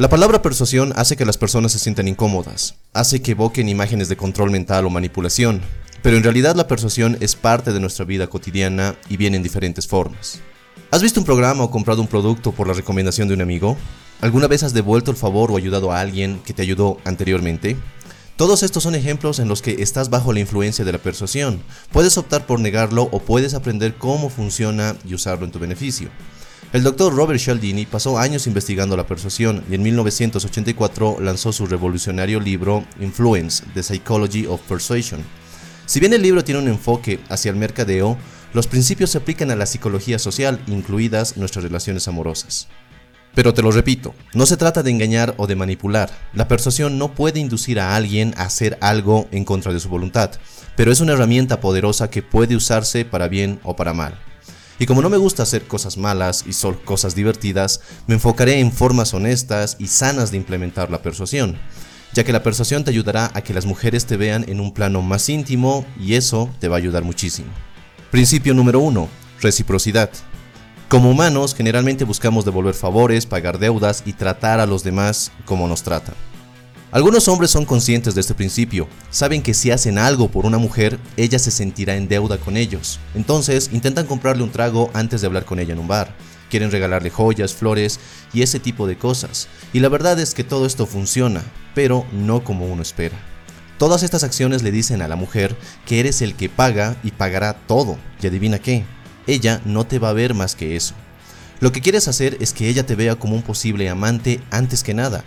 La palabra persuasión hace que las personas se sientan incómodas, hace que evoquen imágenes de control mental o manipulación, pero en realidad la persuasión es parte de nuestra vida cotidiana y viene en diferentes formas. ¿Has visto un programa o comprado un producto por la recomendación de un amigo? ¿Alguna vez has devuelto el favor o ayudado a alguien que te ayudó anteriormente? Todos estos son ejemplos en los que estás bajo la influencia de la persuasión. Puedes optar por negarlo o puedes aprender cómo funciona y usarlo en tu beneficio. El doctor Robert Cialdini pasó años investigando la persuasión y en 1984 lanzó su revolucionario libro Influence, The Psychology of Persuasion. Si bien el libro tiene un enfoque hacia el mercadeo, los principios se aplican a la psicología social, incluidas nuestras relaciones amorosas. Pero te lo repito, no se trata de engañar o de manipular. La persuasión no puede inducir a alguien a hacer algo en contra de su voluntad, pero es una herramienta poderosa que puede usarse para bien o para mal. Y como no me gusta hacer cosas malas y solo cosas divertidas, me enfocaré en formas honestas y sanas de implementar la persuasión, ya que la persuasión te ayudará a que las mujeres te vean en un plano más íntimo y eso te va a ayudar muchísimo. Principio número 1. Reciprocidad. Como humanos, generalmente buscamos devolver favores, pagar deudas y tratar a los demás como nos tratan. Algunos hombres son conscientes de este principio, saben que si hacen algo por una mujer, ella se sentirá en deuda con ellos. Entonces intentan comprarle un trago antes de hablar con ella en un bar. Quieren regalarle joyas, flores y ese tipo de cosas. Y la verdad es que todo esto funciona, pero no como uno espera. Todas estas acciones le dicen a la mujer que eres el que paga y pagará todo. Y adivina qué, ella no te va a ver más que eso. Lo que quieres hacer es que ella te vea como un posible amante antes que nada,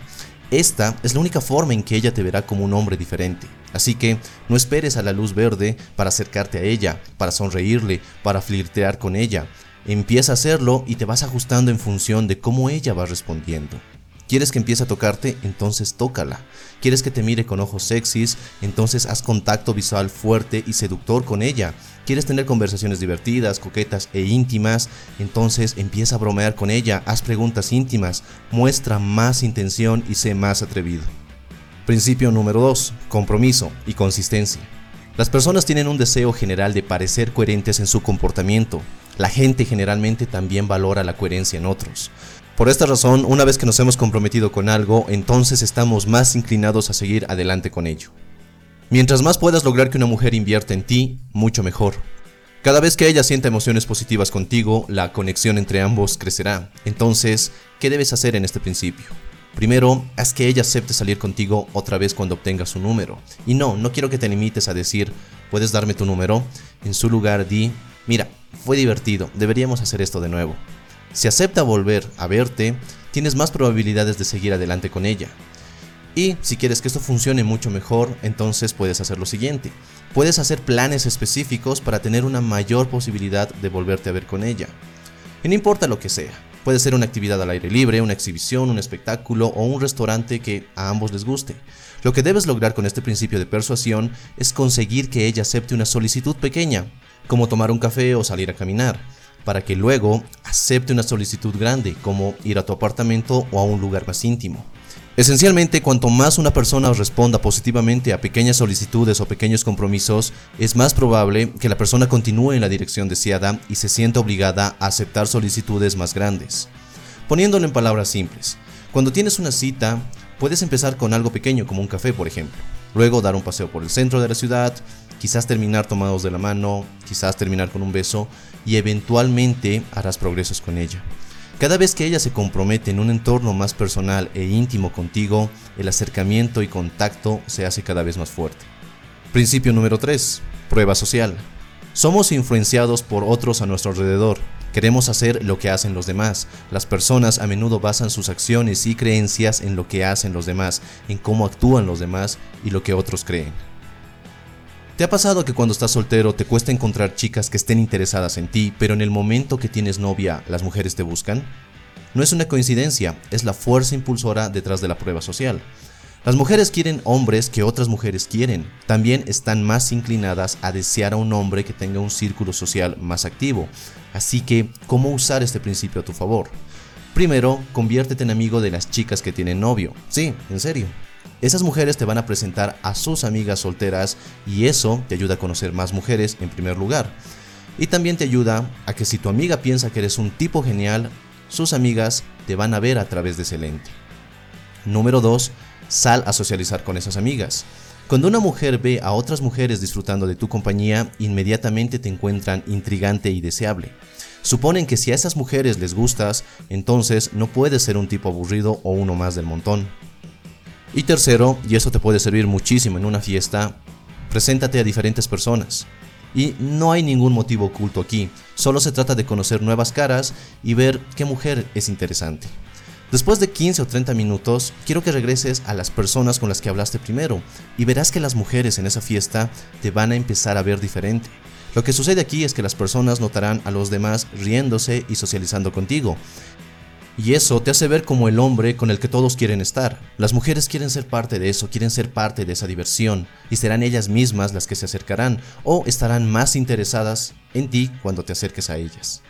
esta es la única forma en que ella te verá como un hombre diferente. Así que no esperes a la luz verde para acercarte a ella, para sonreírle, para flirtear con ella. Empieza a hacerlo y te vas ajustando en función de cómo ella va respondiendo. ¿Quieres que empiece a tocarte? Entonces tócala. ¿Quieres que te mire con ojos sexys? Entonces haz contacto visual fuerte y seductor con ella. ¿Quieres tener conversaciones divertidas, coquetas e íntimas? Entonces empieza a bromear con ella, haz preguntas íntimas, muestra más intención y sé más atrevido. Principio número 2. Compromiso y consistencia. Las personas tienen un deseo general de parecer coherentes en su comportamiento. La gente generalmente también valora la coherencia en otros. Por esta razón, una vez que nos hemos comprometido con algo, entonces estamos más inclinados a seguir adelante con ello. Mientras más puedas lograr que una mujer invierta en ti, mucho mejor. Cada vez que ella sienta emociones positivas contigo, la conexión entre ambos crecerá. Entonces, ¿qué debes hacer en este principio? Primero, haz que ella acepte salir contigo otra vez cuando obtenga su número. Y no, no quiero que te limites a decir, ¿puedes darme tu número? En su lugar, di, mira, fue divertido, deberíamos hacer esto de nuevo. Si acepta volver a verte, tienes más probabilidades de seguir adelante con ella. Y si quieres que esto funcione mucho mejor, entonces puedes hacer lo siguiente. Puedes hacer planes específicos para tener una mayor posibilidad de volverte a ver con ella. Y no importa lo que sea. Puede ser una actividad al aire libre, una exhibición, un espectáculo o un restaurante que a ambos les guste. Lo que debes lograr con este principio de persuasión es conseguir que ella acepte una solicitud pequeña, como tomar un café o salir a caminar para que luego acepte una solicitud grande, como ir a tu apartamento o a un lugar más íntimo. Esencialmente, cuanto más una persona responda positivamente a pequeñas solicitudes o pequeños compromisos, es más probable que la persona continúe en la dirección deseada y se sienta obligada a aceptar solicitudes más grandes. Poniéndolo en palabras simples, cuando tienes una cita, puedes empezar con algo pequeño como un café, por ejemplo. Luego dar un paseo por el centro de la ciudad, quizás terminar tomados de la mano, quizás terminar con un beso y eventualmente harás progresos con ella. Cada vez que ella se compromete en un entorno más personal e íntimo contigo, el acercamiento y contacto se hace cada vez más fuerte. Principio número 3. Prueba social. Somos influenciados por otros a nuestro alrededor. Queremos hacer lo que hacen los demás. Las personas a menudo basan sus acciones y creencias en lo que hacen los demás, en cómo actúan los demás y lo que otros creen. ¿Te ha pasado que cuando estás soltero te cuesta encontrar chicas que estén interesadas en ti, pero en el momento que tienes novia las mujeres te buscan? No es una coincidencia, es la fuerza impulsora detrás de la prueba social. Las mujeres quieren hombres que otras mujeres quieren. También están más inclinadas a desear a un hombre que tenga un círculo social más activo. Así que, ¿cómo usar este principio a tu favor? Primero, conviértete en amigo de las chicas que tienen novio. Sí, en serio. Esas mujeres te van a presentar a sus amigas solteras y eso te ayuda a conocer más mujeres en primer lugar. Y también te ayuda a que si tu amiga piensa que eres un tipo genial, sus amigas te van a ver a través de ese lente. Número 2. Sal a socializar con esas amigas. Cuando una mujer ve a otras mujeres disfrutando de tu compañía, inmediatamente te encuentran intrigante y deseable. Suponen que si a esas mujeres les gustas, entonces no puedes ser un tipo aburrido o uno más del montón. Y tercero, y eso te puede servir muchísimo en una fiesta, preséntate a diferentes personas. Y no hay ningún motivo oculto aquí, solo se trata de conocer nuevas caras y ver qué mujer es interesante. Después de 15 o 30 minutos, quiero que regreses a las personas con las que hablaste primero y verás que las mujeres en esa fiesta te van a empezar a ver diferente. Lo que sucede aquí es que las personas notarán a los demás riéndose y socializando contigo. Y eso te hace ver como el hombre con el que todos quieren estar. Las mujeres quieren ser parte de eso, quieren ser parte de esa diversión, y serán ellas mismas las que se acercarán o estarán más interesadas en ti cuando te acerques a ellas.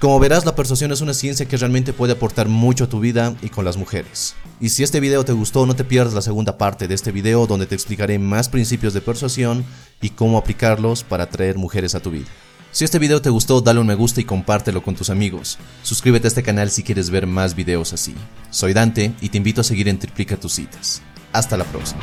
Como verás, la persuasión es una ciencia que realmente puede aportar mucho a tu vida y con las mujeres. Y si este video te gustó, no te pierdas la segunda parte de este video donde te explicaré más principios de persuasión y cómo aplicarlos para atraer mujeres a tu vida. Si este video te gustó, dale un me gusta y compártelo con tus amigos. Suscríbete a este canal si quieres ver más videos así. Soy Dante y te invito a seguir en Triplica tus citas. Hasta la próxima.